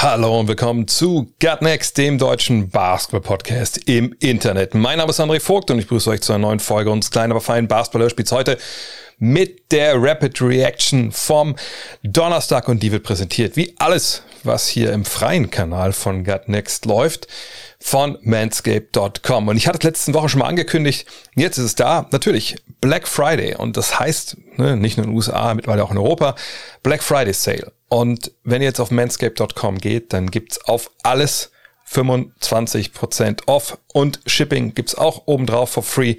Hallo und willkommen zu Gut Next, dem deutschen Basketball-Podcast im Internet. Mein Name ist André Vogt und ich begrüße euch zu einer neuen Folge unseres kleinen, aber feinen Basketball-Hörspiels heute mit der Rapid Reaction vom Donnerstag und die wird präsentiert wie alles, was hier im freien Kanal von Gut Next läuft von manscape.com. Und ich hatte es letzte Woche schon mal angekündigt, jetzt ist es da, natürlich Black Friday und das heißt, ne, nicht nur in den USA, mittlerweile auch in Europa, Black Friday Sale. Und wenn ihr jetzt auf manscape.com geht, dann gibt's auf alles 25% off und Shipping gibt's auch obendrauf for free.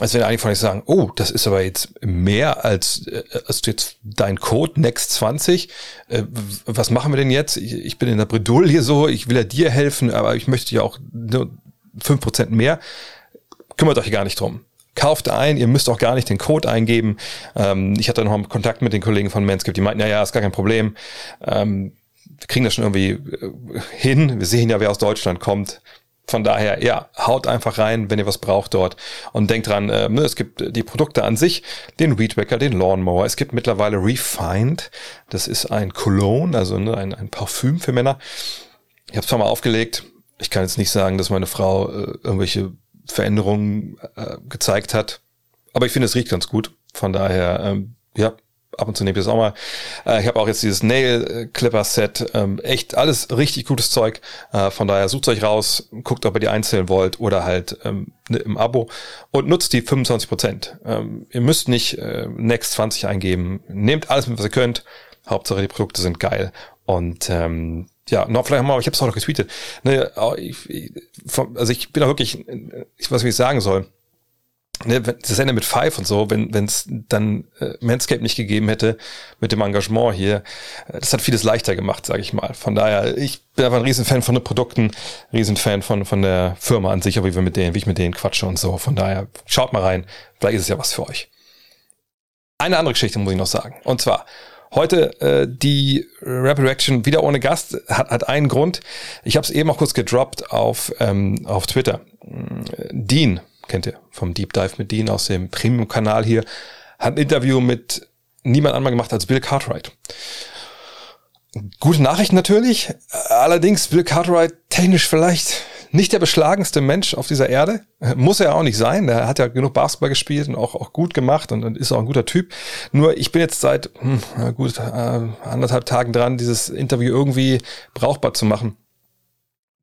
Also wenn eigentlich von euch sagen, oh, das ist aber jetzt mehr als, äh, als jetzt dein Code Next20. Äh, was machen wir denn jetzt? Ich, ich bin in der Bredouille hier so, ich will ja dir helfen, aber ich möchte ja auch nur 5% mehr. Kümmert euch gar nicht drum kauft ein, ihr müsst auch gar nicht den Code eingeben. Ähm, ich hatte noch mal Kontakt mit den Kollegen von Manscaped, die meinten, ja, ja, ist gar kein Problem. Ähm, wir kriegen das schon irgendwie äh, hin. Wir sehen ja, wer aus Deutschland kommt. Von daher, ja, haut einfach rein, wenn ihr was braucht dort. Und denkt dran, äh, es gibt die Produkte an sich, den Weedwacker, den Lawnmower. Es gibt mittlerweile Refined. Das ist ein Cologne, also ne, ein, ein Parfüm für Männer. Ich habe es mal aufgelegt. Ich kann jetzt nicht sagen, dass meine Frau äh, irgendwelche Veränderungen äh, gezeigt hat. Aber ich finde, es riecht ganz gut. Von daher, ähm, ja, ab und zu nehme ich das auch mal. Äh, ich habe auch jetzt dieses Nail Clipper Set. Ähm, echt alles richtig gutes Zeug. Äh, von daher sucht euch raus, guckt, ob ihr die einzeln wollt oder halt ähm, ne, im Abo und nutzt die 25 Prozent. Ähm, ihr müsst nicht äh, Next 20 eingeben. Nehmt alles mit, was ihr könnt. Hauptsache die Produkte sind geil. Und ähm, ja, noch vielleicht mal, ich habe es auch noch getweetet. Ne, ich, ich, also ich bin auch wirklich, ich weiß, wie ich sagen soll. Ne, das Ende mit Five und so, wenn es dann äh, Manscape nicht gegeben hätte mit dem Engagement hier, äh, das hat vieles leichter gemacht, sage ich mal. Von daher, ich bin einfach ein Riesenfan von den Produkten, Riesenfan von von der Firma an sich, wie wir mit denen, wie ich mit denen quatsche und so. Von daher, schaut mal rein, vielleicht ist es ja was für euch. Eine andere Geschichte muss ich noch sagen. Und zwar, Heute äh, die Rapid Reaction wieder ohne Gast hat, hat einen Grund. Ich habe es eben auch kurz gedroppt auf, ähm, auf Twitter. Dean, kennt ihr vom Deep Dive mit Dean aus dem Premium-Kanal hier, hat ein Interview mit niemand anderem gemacht als Bill Cartwright. Gute Nachricht natürlich, allerdings Bill Cartwright technisch vielleicht nicht der beschlagenste Mensch auf dieser Erde. Muss er auch nicht sein. Der hat ja genug Basketball gespielt und auch, auch gut gemacht und, und ist auch ein guter Typ. Nur ich bin jetzt seit hm, gut äh, anderthalb Tagen dran, dieses Interview irgendwie brauchbar zu machen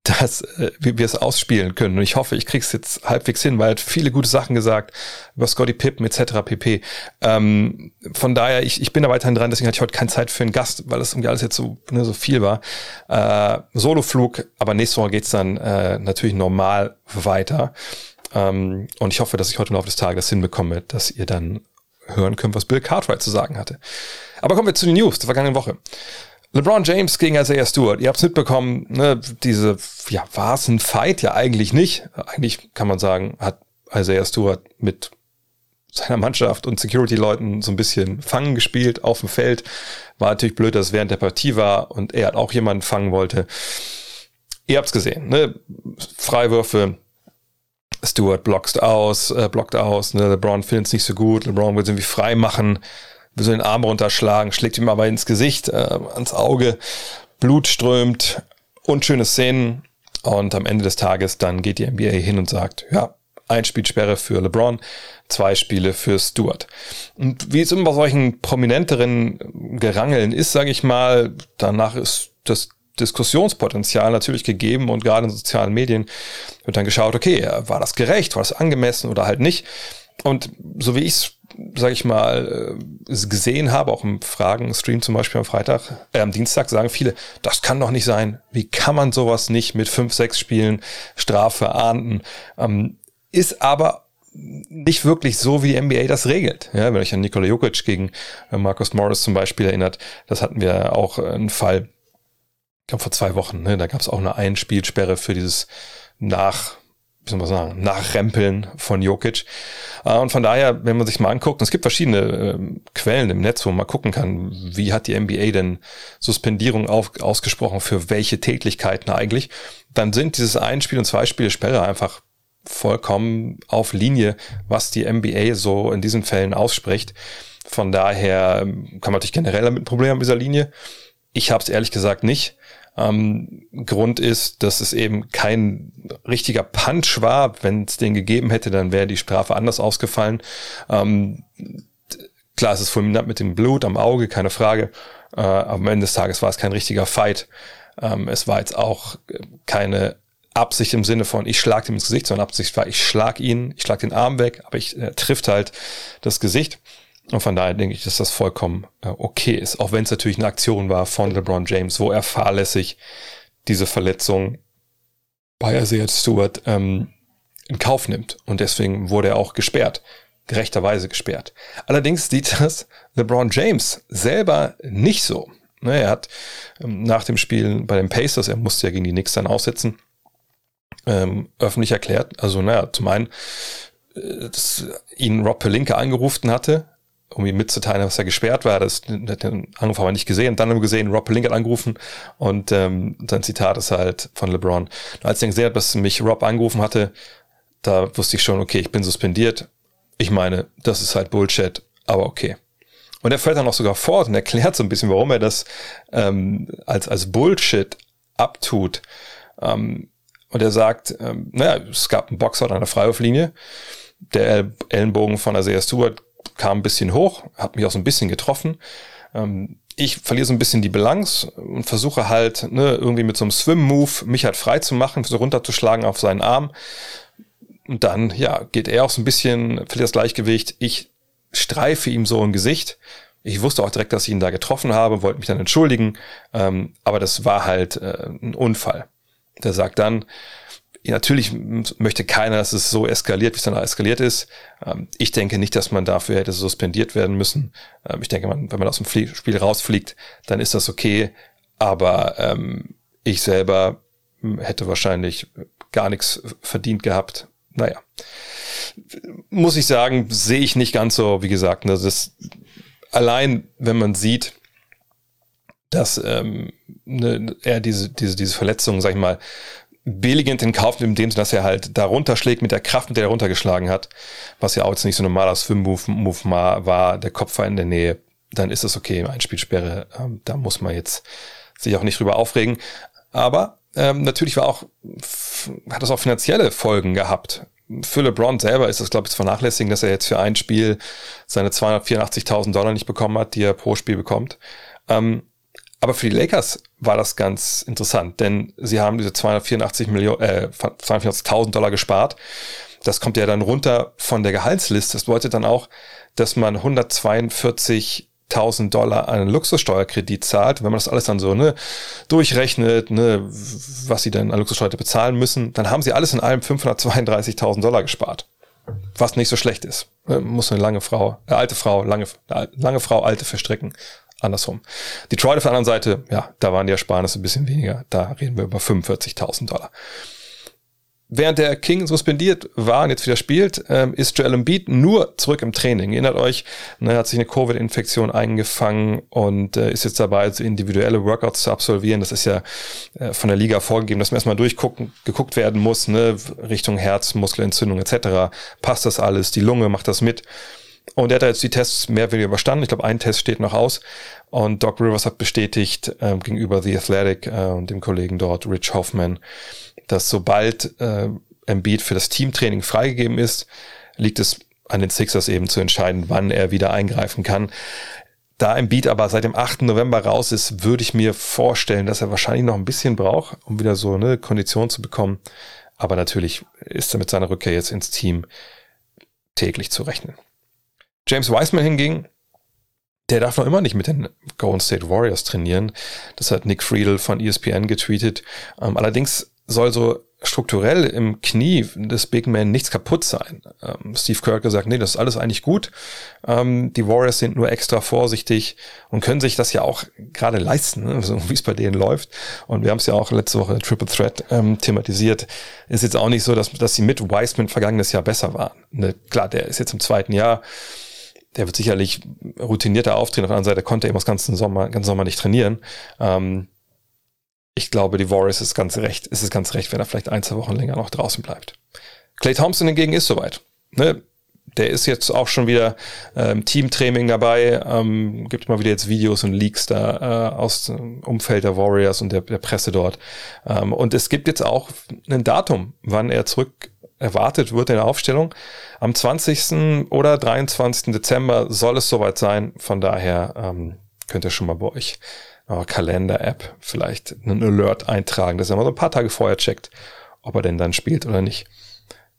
dass äh, wir, es ausspielen können. Und ich hoffe, ich krieg's jetzt halbwegs hin, weil er hat viele gute Sachen gesagt über Scotty Pippen etc. pp. Ähm, von daher, ich, ich bin da weiterhin dran, deswegen hatte ich heute keine Zeit für einen Gast, weil das irgendwie alles jetzt so, ne, so viel war. Äh, Soloflug, aber nächste Woche geht's dann äh, natürlich normal weiter. Ähm, und ich hoffe, dass ich heute im Laufe des Tages hinbekomme, dass ihr dann hören könnt, was Bill Cartwright zu sagen hatte. Aber kommen wir zu den News der vergangenen Woche. LeBron James gegen Isaiah Stewart. Ihr habt's mitbekommen, ne, diese, ja, war es ein Fight? Ja, eigentlich nicht. Eigentlich kann man sagen, hat Isaiah Stewart mit seiner Mannschaft und Security-Leuten so ein bisschen fangen gespielt auf dem Feld. War natürlich blöd, dass es während der Partie war und er hat auch jemanden fangen wollte. Ihr habt's gesehen, ne? Freiwürfe, Stewart blockt aus, äh, blockt aus, ne? LeBron findet es nicht so gut, LeBron will es irgendwie frei machen will so den Arm runterschlagen, schlägt ihm aber ins Gesicht, äh, ans Auge, Blut strömt, unschöne Szenen. Und am Ende des Tages dann geht die NBA hin und sagt, ja, ein Spielsperre für LeBron, zwei Spiele für Stewart. Und wie es immer bei solchen prominenteren Gerangeln ist, sage ich mal, danach ist das Diskussionspotenzial natürlich gegeben und gerade in sozialen Medien wird dann geschaut, okay, war das gerecht, war das angemessen oder halt nicht. Und so wie ich es sage ich mal, äh, gesehen habe, auch im Fragen-Stream zum Beispiel am Freitag, äh, am Dienstag, sagen viele, das kann doch nicht sein. Wie kann man sowas nicht mit fünf, sechs Spielen Strafe ahnden? Ähm, ist aber nicht wirklich so, wie die NBA das regelt. Ja, wenn euch an Nikola Jokic gegen äh, Marcus Morris zum Beispiel erinnert, das hatten wir auch äh, einen Fall, ich glaube vor zwei Wochen, ne, da gab es auch eine Einspielsperre für dieses nach wie soll man sagen, Nachrempeln von Jokic. Äh, und von daher, wenn man sich mal anguckt, es gibt verschiedene äh, Quellen im Netz, wo man gucken kann, wie hat die NBA denn Suspendierung auf, ausgesprochen für welche Tätigkeiten eigentlich, dann sind dieses ein Spiel und zwei Spiele Sperre einfach vollkommen auf Linie, was die NBA so in diesen Fällen ausspricht. Von daher ähm, kann man natürlich generell damit ein Problem haben mit dieser Linie. Ich habe es ehrlich gesagt nicht. Ähm, Grund ist, dass es eben kein richtiger Punch war. Wenn es den gegeben hätte, dann wäre die Strafe anders ausgefallen. Ähm, klar, es ist fulminant mit dem Blut am Auge, keine Frage. Äh, am Ende des Tages war es kein richtiger Fight. Ähm, es war jetzt auch keine Absicht im Sinne von, ich schlag ihm ins Gesicht, sondern Absicht war, ich schlag ihn, ich schlag den Arm weg, aber ich äh, trifft halt das Gesicht. Und von daher denke ich, dass das vollkommen äh, okay ist. Auch wenn es natürlich eine Aktion war von LeBron James, wo er fahrlässig diese Verletzung bei Isaiah Stewart ähm, in Kauf nimmt. Und deswegen wurde er auch gesperrt. Gerechterweise gesperrt. Allerdings sieht das LeBron James selber nicht so. Ne, er hat ähm, nach dem Spiel bei den Pacers, er musste ja gegen die Knicks dann aussetzen, ähm, öffentlich erklärt. Also, naja, zum einen, äh, dass ihn Rob Pelinka angerufen hatte, um ihm mitzuteilen, dass er gesperrt war. Das hat den Anruf aber nicht gesehen. Dann haben wir gesehen, Rob Pelinka hat angerufen und ähm, sein Zitat ist halt von LeBron. Und als er gesehen hat, dass mich Rob angerufen hatte, da wusste ich schon, okay, ich bin suspendiert. Ich meine, das ist halt Bullshit, aber okay. Und er fällt dann auch sogar fort und erklärt so ein bisschen, warum er das ähm, als, als Bullshit abtut. Ähm, und er sagt, ähm, naja, es gab einen Boxer an der Freiwurflinie. Der Ellenbogen von Isaiah Stewart kam ein bisschen hoch, hat mich auch so ein bisschen getroffen. Ähm, ich verliere so ein bisschen die Balance und versuche halt ne, irgendwie mit so einem Swim-Move mich halt frei zu machen, so runterzuschlagen auf seinen Arm. Und dann, ja, geht er auch so ein bisschen, verliert das Gleichgewicht. Ich streife ihm so im Gesicht. Ich wusste auch direkt, dass ich ihn da getroffen habe, wollte mich dann entschuldigen. Ähm, aber das war halt äh, ein Unfall. Der sagt dann, natürlich möchte keiner, dass es so eskaliert, wie es dann eskaliert ist. Ähm, ich denke nicht, dass man dafür hätte suspendiert werden müssen. Ähm, ich denke, wenn man aus dem Spiel rausfliegt, dann ist das okay. Aber ähm, ich selber hätte wahrscheinlich gar nichts verdient gehabt. Naja, muss ich sagen, sehe ich nicht ganz so, wie gesagt, das ist allein, wenn man sieht, dass ähm, ne, er diese, diese, diese Verletzung, sag ich mal, billigend in Kauf nimmt, indem dass er halt da runterschlägt mit der Kraft, mit der er runtergeschlagen hat, was ja auch jetzt nicht so ein normaler Swim-Move war, der Kopf war in der Nähe, dann ist es okay, Einspielsperre, ähm, da muss man jetzt sich auch nicht drüber aufregen. Aber ähm, natürlich war auch, hat das auch finanzielle Folgen gehabt. Für LeBron selber ist das, glaube ich, zu vernachlässigen, dass er jetzt für ein Spiel seine 284.000 Dollar nicht bekommen hat, die er pro Spiel bekommt. Ähm, aber für die Lakers war das ganz interessant, denn sie haben diese 284 Millionen, äh, 240.000 Dollar gespart. Das kommt ja dann runter von der Gehaltsliste. Das bedeutet dann auch, dass man 142.000 Dollar an Luxussteuerkredit zahlt. Wenn man das alles dann so ne, durchrechnet, ne, was sie denn an Luxussteuer bezahlen müssen, dann haben sie alles in allem 532.000 Dollar gespart. Was nicht so schlecht ist. Ne, muss eine lange Frau, äh, alte Frau, lange, lange Frau, alte verstricken andersrum. Detroit auf der anderen Seite, ja, da waren die Ersparnisse ein bisschen weniger. Da reden wir über 45.000 Dollar. Während der King suspendiert war und jetzt wieder spielt, ähm, ist Joel Embiid nur zurück im Training. Erinnert euch, ne, hat sich eine Covid-Infektion eingefangen und äh, ist jetzt dabei, so individuelle Workouts zu absolvieren. Das ist ja äh, von der Liga vorgegeben, dass man erstmal durchgucken, geguckt werden muss, ne, Richtung Herz, Muskelentzündung etc. Passt das alles? Die Lunge macht das mit. Und er hat jetzt die Tests mehr oder weniger überstanden. Ich glaube, ein Test steht noch aus. Und Doc Rivers hat bestätigt ähm, gegenüber The Athletic äh, und dem Kollegen dort, Rich Hoffman, dass sobald äh, Embiid für das Teamtraining freigegeben ist, liegt es an den Sixers eben zu entscheiden, wann er wieder eingreifen kann. Da Embiid aber seit dem 8. November raus ist, würde ich mir vorstellen, dass er wahrscheinlich noch ein bisschen braucht, um wieder so eine Kondition zu bekommen. Aber natürlich ist er mit seiner Rückkehr jetzt ins Team täglich zu rechnen. James Wiseman hingegen, der darf noch immer nicht mit den Golden State Warriors trainieren. Das hat Nick Friedel von ESPN getweetet. Ähm, allerdings soll so strukturell im Knie des Big Man nichts kaputt sein. Ähm, Steve hat gesagt, nee, das ist alles eigentlich gut. Ähm, die Warriors sind nur extra vorsichtig und können sich das ja auch gerade leisten, ne? so wie es bei denen läuft. Und wir haben es ja auch letzte Woche Triple Threat ähm, thematisiert. Ist jetzt auch nicht so, dass, dass sie mit Wiseman vergangenes Jahr besser waren. Ne? Klar, der ist jetzt im zweiten Jahr. Der wird sicherlich routinierter auftreten. Auf der anderen Seite konnte er eben das ganze Sommer, ganzen Sommer nicht trainieren. Ähm, ich glaube, die Warriors ist ganz recht, ist es ganz recht, wenn er vielleicht ein, zwei Wochen länger noch draußen bleibt. Clay Thompson hingegen ist soweit. Ne? Der ist jetzt auch schon wieder ähm, Teamtraining dabei, ähm, gibt mal wieder jetzt Videos und Leaks da äh, aus dem Umfeld der Warriors und der, der Presse dort. Ähm, und es gibt jetzt auch ein Datum, wann er zurück erwartet wird in der Aufstellung. Am 20. oder 23. Dezember soll es soweit sein. Von daher ähm, könnt ihr schon mal bei euch oh, Kalender-App vielleicht einen Alert eintragen, dass er mal so ein paar Tage vorher checkt, ob er denn dann spielt oder nicht.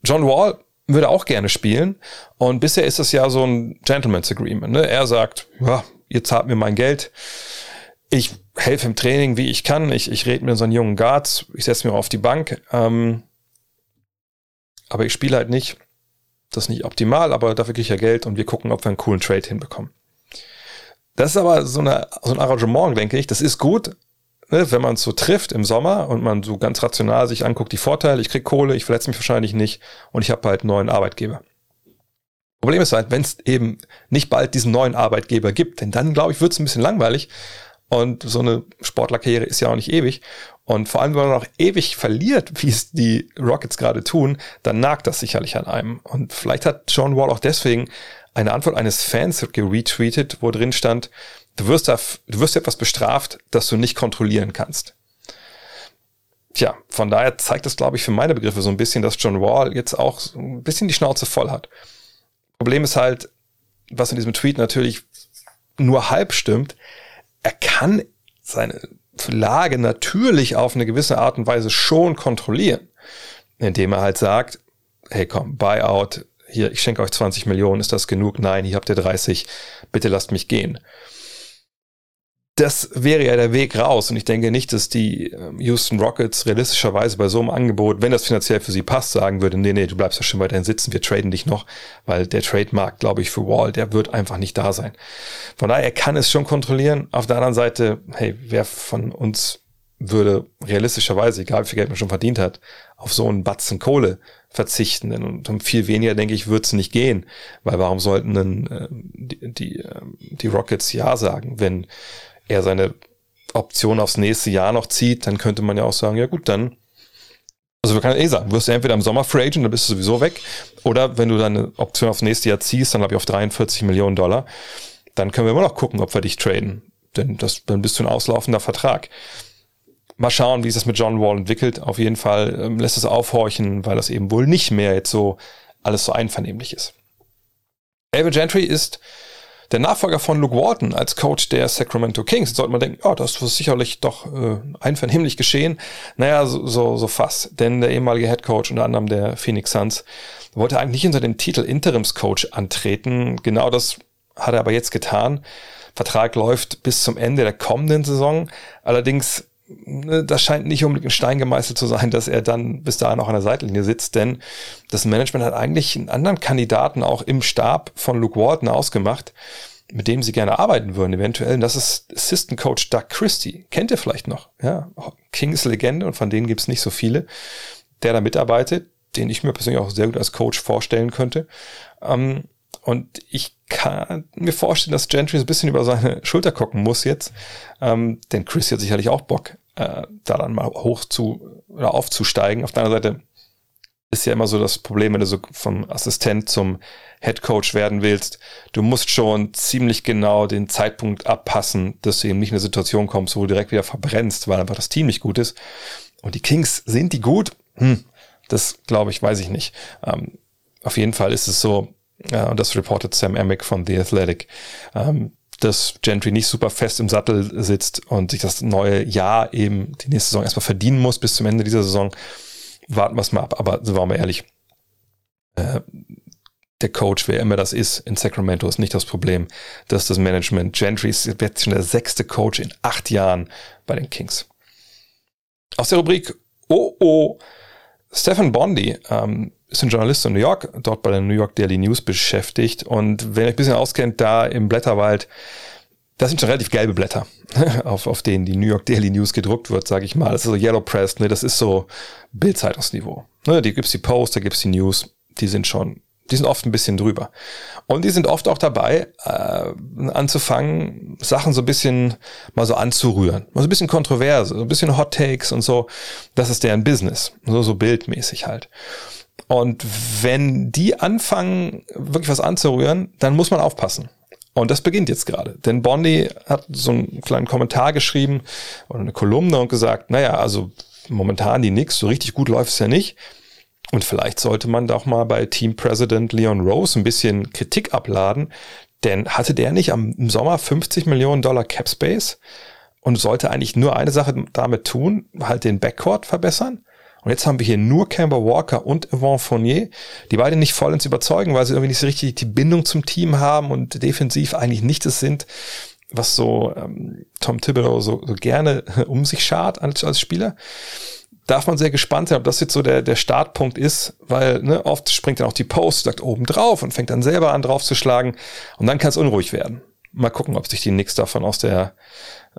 John Wall würde auch gerne spielen und bisher ist es ja so ein Gentleman's Agreement. Ne? Er sagt, ja, ihr zahlt mir mein Geld, ich helfe im Training, wie ich kann, ich, ich rede mit einen jungen Guards, ich setze mir auf die Bank, ähm, aber ich spiele halt nicht. Das ist nicht optimal, aber dafür kriege ich ja Geld und wir gucken, ob wir einen coolen Trade hinbekommen. Das ist aber so, eine, so ein Arrangement, denke ich. Das ist gut, ne, wenn man es so trifft im Sommer und man so ganz rational sich anguckt, die Vorteile, ich krieg Kohle, ich verletze mich wahrscheinlich nicht und ich habe halt einen neuen Arbeitgeber. Problem ist halt, wenn es eben nicht bald diesen neuen Arbeitgeber gibt, denn dann, glaube ich, wird es ein bisschen langweilig. Und so eine Sportlerkarriere ist ja auch nicht ewig. Und vor allem, wenn man auch ewig verliert, wie es die Rockets gerade tun, dann nagt das sicherlich an einem. Und vielleicht hat John Wall auch deswegen eine Antwort eines Fans geretweetet, wo drin stand, du wirst, auf, du wirst etwas bestraft, das du nicht kontrollieren kannst. Tja, von daher zeigt das, glaube ich, für meine Begriffe so ein bisschen, dass John Wall jetzt auch ein bisschen die Schnauze voll hat. Problem ist halt, was in diesem Tweet natürlich nur halb stimmt, er kann seine Lage natürlich auf eine gewisse Art und Weise schon kontrollieren, indem er halt sagt, hey komm, Buyout, hier, ich schenke euch 20 Millionen, ist das genug? Nein, hier habt ihr 30, bitte lasst mich gehen. Das wäre ja der Weg raus und ich denke nicht, dass die ähm, Houston Rockets realistischerweise bei so einem Angebot, wenn das finanziell für sie passt, sagen würde, nee, nee, du bleibst ja schon weiterhin sitzen, wir traden dich noch, weil der Trademark, glaube ich, für Wall, der wird einfach nicht da sein. Von daher, er kann es schon kontrollieren. Auf der anderen Seite, hey, wer von uns würde realistischerweise, egal wie viel Geld man schon verdient hat, auf so einen Batzen Kohle verzichten. Denn um viel weniger, denke ich, wird es nicht gehen. Weil warum sollten denn äh, die, die, äh, die Rockets Ja sagen, wenn er seine Option aufs nächste Jahr noch zieht, dann könnte man ja auch sagen, ja gut, dann also wir können eh sagen, wirst du entweder im Sommer Free Agent, dann bist du sowieso weg, oder wenn du deine Option aufs nächste Jahr ziehst, dann glaube ich auf 43 Millionen Dollar, dann können wir immer noch gucken, ob wir dich traden. Denn das, dann bist du ein auslaufender Vertrag. Mal schauen, wie sich das mit John Wall entwickelt. Auf jeden Fall ähm, lässt es aufhorchen, weil das eben wohl nicht mehr jetzt so alles so einvernehmlich ist. Elvin Gentry ist der Nachfolger von Luke Walton als Coach der Sacramento Kings. Jetzt sollte man denken, oh, das ist sicherlich doch äh, einvernehmlich geschehen. Naja, so, so, so fast. Denn der ehemalige Head Coach, unter anderem der Phoenix Suns, wollte eigentlich nicht unter dem Titel Interimscoach antreten. Genau das hat er aber jetzt getan. Vertrag läuft bis zum Ende der kommenden Saison. Allerdings das scheint nicht unbedingt ein Stein gemeißelt zu sein, dass er dann bis dahin auch an der Seitenlinie sitzt, denn das Management hat eigentlich einen anderen Kandidaten auch im Stab von Luke Walton ausgemacht, mit dem sie gerne arbeiten würden, eventuell. Und das ist Assistant Coach Doug Christie. Kennt ihr vielleicht noch? Ja, Kings Legende und von denen gibt's nicht so viele, der da mitarbeitet, den ich mir persönlich auch sehr gut als Coach vorstellen könnte. Ähm, und ich kann mir vorstellen, dass Gentry so ein bisschen über seine Schulter gucken muss jetzt. Ähm, denn Chris hat sicherlich auch Bock, äh, da dann mal hoch zu oder aufzusteigen. Auf der anderen Seite ist ja immer so das Problem, wenn du so vom Assistent zum Head Coach werden willst. Du musst schon ziemlich genau den Zeitpunkt abpassen, dass du eben nicht in eine Situation kommst, wo du direkt wieder verbrennst, weil einfach das Team nicht gut ist. Und die Kings, sind die gut? Hm, das glaube ich, weiß ich nicht. Ähm, auf jeden Fall ist es so, und das reportet Sam Amick von The Athletic, ähm, dass Gentry nicht super fest im Sattel sitzt und sich das neue Jahr eben die nächste Saison erstmal verdienen muss bis zum Ende dieser Saison. Warten wir es mal ab. Aber waren wir ehrlich, äh, der Coach, wer immer das ist in Sacramento, ist nicht das Problem. Das ist das Management. Gentry ist jetzt schon der sechste Coach in acht Jahren bei den Kings. Aus der Rubrik Oh oh Stephen Bondi ähm, ist ein Journalist in New York, dort bei der New York Daily News beschäftigt. Und wenn ihr euch ein bisschen auskennt, da im Blätterwald, das sind schon relativ gelbe Blätter, auf, auf denen die New York Daily News gedruckt wird, sage ich mal. Das ist so Yellow Press, ne? das ist so Bildzeitungsniveau. Ne? Die gibt's die Post, da gibt's die News, die sind schon die sind oft ein bisschen drüber. Und die sind oft auch dabei, äh, anzufangen, Sachen so ein bisschen mal so anzurühren. Mal so ein bisschen kontroverse, so ein bisschen Hot Takes und so. Das ist deren Business. So, so bildmäßig halt. Und wenn die anfangen, wirklich was anzurühren, dann muss man aufpassen. Und das beginnt jetzt gerade. Denn Bondi hat so einen kleinen Kommentar geschrieben oder eine Kolumne und gesagt, naja, also momentan die nix, so richtig gut läuft es ja nicht. Und vielleicht sollte man doch mal bei Team President Leon Rose ein bisschen Kritik abladen, denn hatte der nicht am, im Sommer 50 Millionen Dollar Cap Space und sollte eigentlich nur eine Sache damit tun, halt den Backcourt verbessern? Und jetzt haben wir hier nur Camber Walker und Yvonne Fournier, die beide nicht vollends überzeugen, weil sie irgendwie nicht so richtig die Bindung zum Team haben und defensiv eigentlich nicht das sind, was so ähm, Tom Thibodeau so, so gerne um sich schart als, als Spieler darf man sehr gespannt sein, ob das jetzt so der, der Startpunkt ist, weil ne, oft springt dann auch die Post, sagt oben drauf und fängt dann selber an drauf zu schlagen und dann kann es unruhig werden. Mal gucken, ob sich die Knicks davon aus der,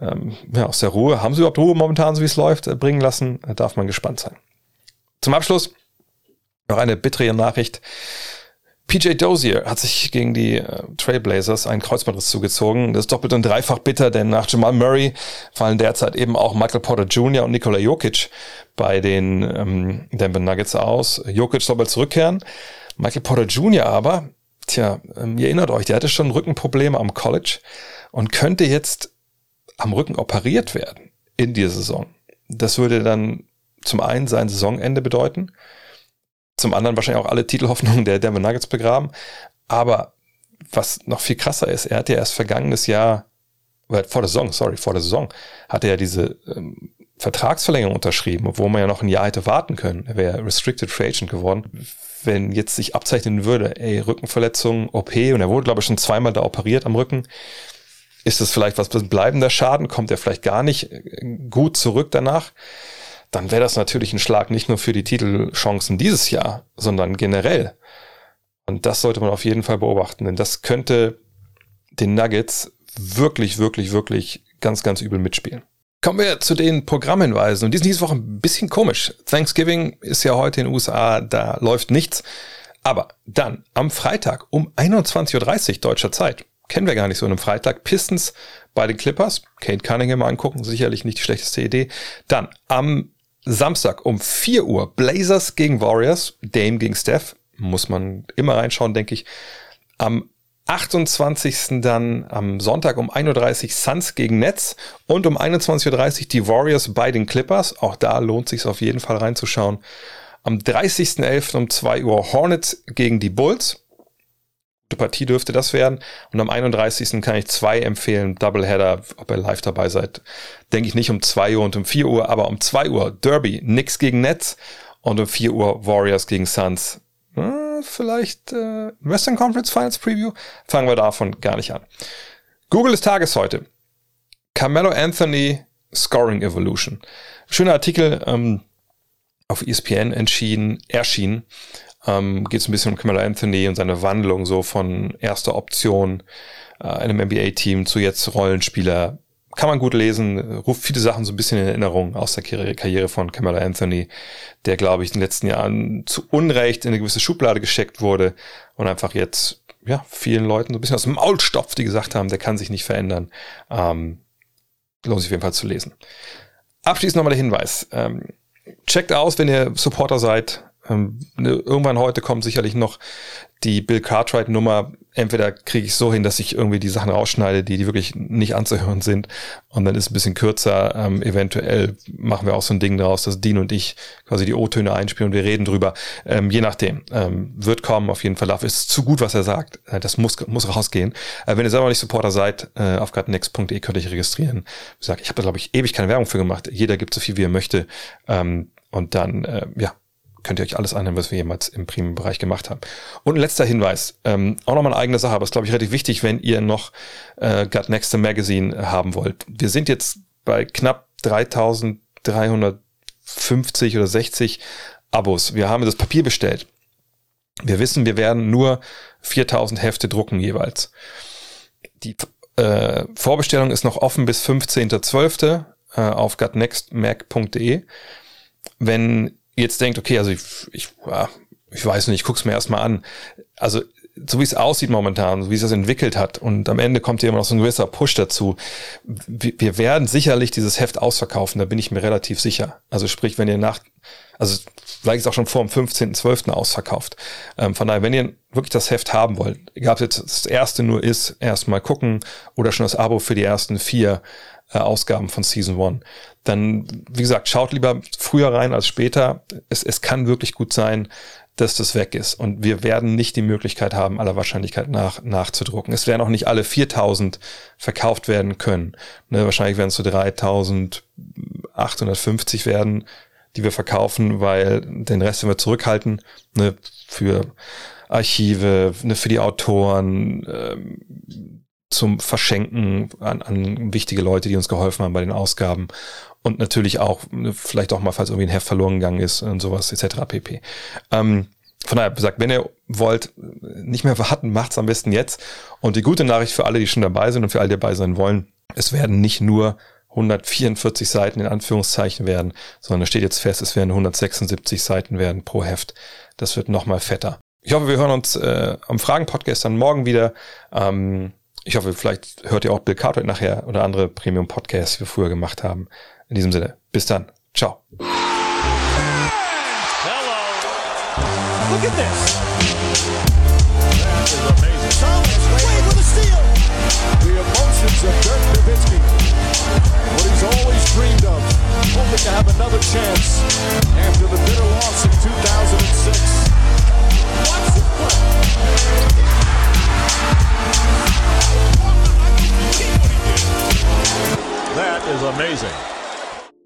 ähm, ja, aus der Ruhe, haben sie überhaupt Ruhe momentan, so wie es läuft, äh, bringen lassen, da darf man gespannt sein. Zum Abschluss noch eine bittere Nachricht. PJ Dozier hat sich gegen die äh, Trailblazers einen Kreuzbandriss zugezogen. Das ist doppelt und dreifach bitter, denn nach Jamal Murray fallen derzeit eben auch Michael Porter Jr. und Nikola Jokic bei den ähm, Denver Nuggets aus. Jokic soll bald zurückkehren. Michael Porter Jr. aber, tja, ähm, ihr erinnert euch, der hatte schon Rückenprobleme am College und könnte jetzt am Rücken operiert werden in dieser Saison. Das würde dann zum einen sein Saisonende bedeuten zum anderen wahrscheinlich auch alle Titelhoffnungen der Denver Nuggets begraben. Aber was noch viel krasser ist, er hat ja erst vergangenes Jahr, vor der Saison, sorry, vor der Saison, hat er ja diese ähm, Vertragsverlängerung unterschrieben, obwohl man ja noch ein Jahr hätte warten können. Er wäre Restricted Free Agent geworden. Wenn jetzt sich abzeichnen würde, ey, Rückenverletzung, OP, und er wurde, glaube ich, schon zweimal da operiert am Rücken, ist das vielleicht was bleibender Schaden? Kommt er vielleicht gar nicht äh, gut zurück danach? Dann wäre das natürlich ein Schlag nicht nur für die Titelchancen dieses Jahr, sondern generell. Und das sollte man auf jeden Fall beobachten, denn das könnte den Nuggets wirklich, wirklich, wirklich ganz, ganz übel mitspielen. Kommen wir zu den Programmhinweisen. Und die sind diese Woche ein bisschen komisch. Thanksgiving ist ja heute in den USA, da läuft nichts. Aber dann am Freitag um 21.30 Uhr deutscher Zeit, kennen wir gar nicht so einen Freitag, Pistons bei den Clippers. Kate Cunningham angucken, sicherlich nicht die schlechteste Idee. Dann am Samstag um 4 Uhr Blazers gegen Warriors, Dame gegen Steph. Muss man immer reinschauen, denke ich. Am 28. dann am Sonntag um 1.30 Uhr Suns gegen Nets und um 21.30 Uhr die Warriors bei den Clippers. Auch da lohnt sich auf jeden Fall reinzuschauen. Am 30.11. um 2 Uhr Hornets gegen die Bulls Partie dürfte das werden. Und am 31. kann ich zwei empfehlen, Doubleheader, ob ihr live dabei seid. Denke ich nicht um 2 Uhr und um 4 Uhr, aber um 2 Uhr Derby, Knicks gegen Nets und um 4 Uhr Warriors gegen Suns. Hm, vielleicht äh, Western Conference Finals Preview. Fangen wir davon gar nicht an. Google des Tages heute. Carmelo Anthony Scoring Evolution. Schöner Artikel ähm, auf ESPN entschieden, erschienen ähm, geht es ein bisschen um Camelo Anthony und seine Wandlung so von erster Option äh, einem NBA-Team zu jetzt Rollenspieler. Kann man gut lesen, ruft viele Sachen so ein bisschen in Erinnerung aus der Karriere von Camelo Anthony, der, glaube ich, in den letzten Jahren zu Unrecht in eine gewisse Schublade gesteckt wurde und einfach jetzt ja, vielen Leuten so ein bisschen aus dem Maul stopft, die gesagt haben, der kann sich nicht verändern. Ähm, lohnt sich auf jeden Fall zu lesen. Abschließend nochmal der Hinweis. Ähm, checkt aus, wenn ihr Supporter seid, ähm, ne, irgendwann heute kommt sicherlich noch die Bill Cartwright-Nummer. Entweder kriege ich so hin, dass ich irgendwie die Sachen rausschneide, die, die wirklich nicht anzuhören sind. Und dann ist es ein bisschen kürzer. Ähm, eventuell machen wir auch so ein Ding daraus, dass Dean und ich quasi die O-Töne einspielen und wir reden drüber. Ähm, je nachdem. Ähm, wird kommen, auf jeden Fall. Dafür ist zu gut, was er sagt. Äh, das muss, muss rausgehen. Äh, wenn ihr selber nicht Supporter seid, äh, auf gutnext.de könnt ihr euch registrieren. Ich, ich habe da, glaube ich, ewig keine Werbung für gemacht. Jeder gibt so viel, wie er möchte. Ähm, und dann, äh, ja, könnt ihr euch alles anhören, was wir jemals im Premium-Bereich gemacht haben. Und ein letzter Hinweis, ähm, auch nochmal eine eigene Sache, aber ist, glaube ich, relativ wichtig, wenn ihr noch äh, Got Next Magazine haben wollt. Wir sind jetzt bei knapp 3350 oder 60 Abos. Wir haben das Papier bestellt. Wir wissen, wir werden nur 4000 Hefte drucken jeweils. Die äh, Vorbestellung ist noch offen bis 15.12. Äh, auf gutnextmac.de. Wenn jetzt denkt, okay, also ich, ich, ich weiß nicht, ich guck's mir erstmal an. Also so wie es aussieht momentan, so wie es das entwickelt hat und am Ende kommt hier immer noch so ein gewisser Push dazu. Wir werden sicherlich dieses Heft ausverkaufen, da bin ich mir relativ sicher. Also sprich, wenn ihr nach, also vielleicht ist auch schon vor dem 15.12. ausverkauft. Ähm, von daher, wenn ihr wirklich das Heft haben wollt, egal ob jetzt das erste nur ist, erstmal gucken oder schon das Abo für die ersten vier äh, Ausgaben von Season 1, dann, wie gesagt, schaut lieber früher rein als später. Es, es kann wirklich gut sein, dass das weg ist. Und wir werden nicht die Möglichkeit haben, aller Wahrscheinlichkeit nach, nachzudrucken. Es werden auch nicht alle 4000 verkauft werden können. Ne, wahrscheinlich werden es so 3850 werden, die wir verkaufen, weil den Rest werden wir zurückhalten ne, für Archive, ne, für die Autoren, ähm, zum Verschenken an, an wichtige Leute, die uns geholfen haben bei den Ausgaben und natürlich auch, ne, vielleicht auch mal, falls irgendwie ein Heft verloren gegangen ist und sowas, etc. pp. Ähm, von daher gesagt, wenn ihr wollt, nicht mehr warten, macht's am besten jetzt. Und die gute Nachricht für alle, die schon dabei sind und für alle, die dabei sein wollen, es werden nicht nur 144 Seiten in Anführungszeichen werden, sondern es steht jetzt fest, es werden 176 Seiten werden pro Heft. Das wird nochmal fetter. Ich hoffe, wir hören uns äh, am Fragen-Podcast dann morgen wieder. Ähm, ich hoffe, vielleicht hört ihr auch Bill Cartwright nachher oder andere Premium-Podcasts, die wir früher gemacht haben. In diesem Sinne, bis dann. Ciao. Look at this. The emotions of Dirk Nowitzki. What he's always dreamed of. Hoping to have another chance after the bitter loss in 2006. That is amazing.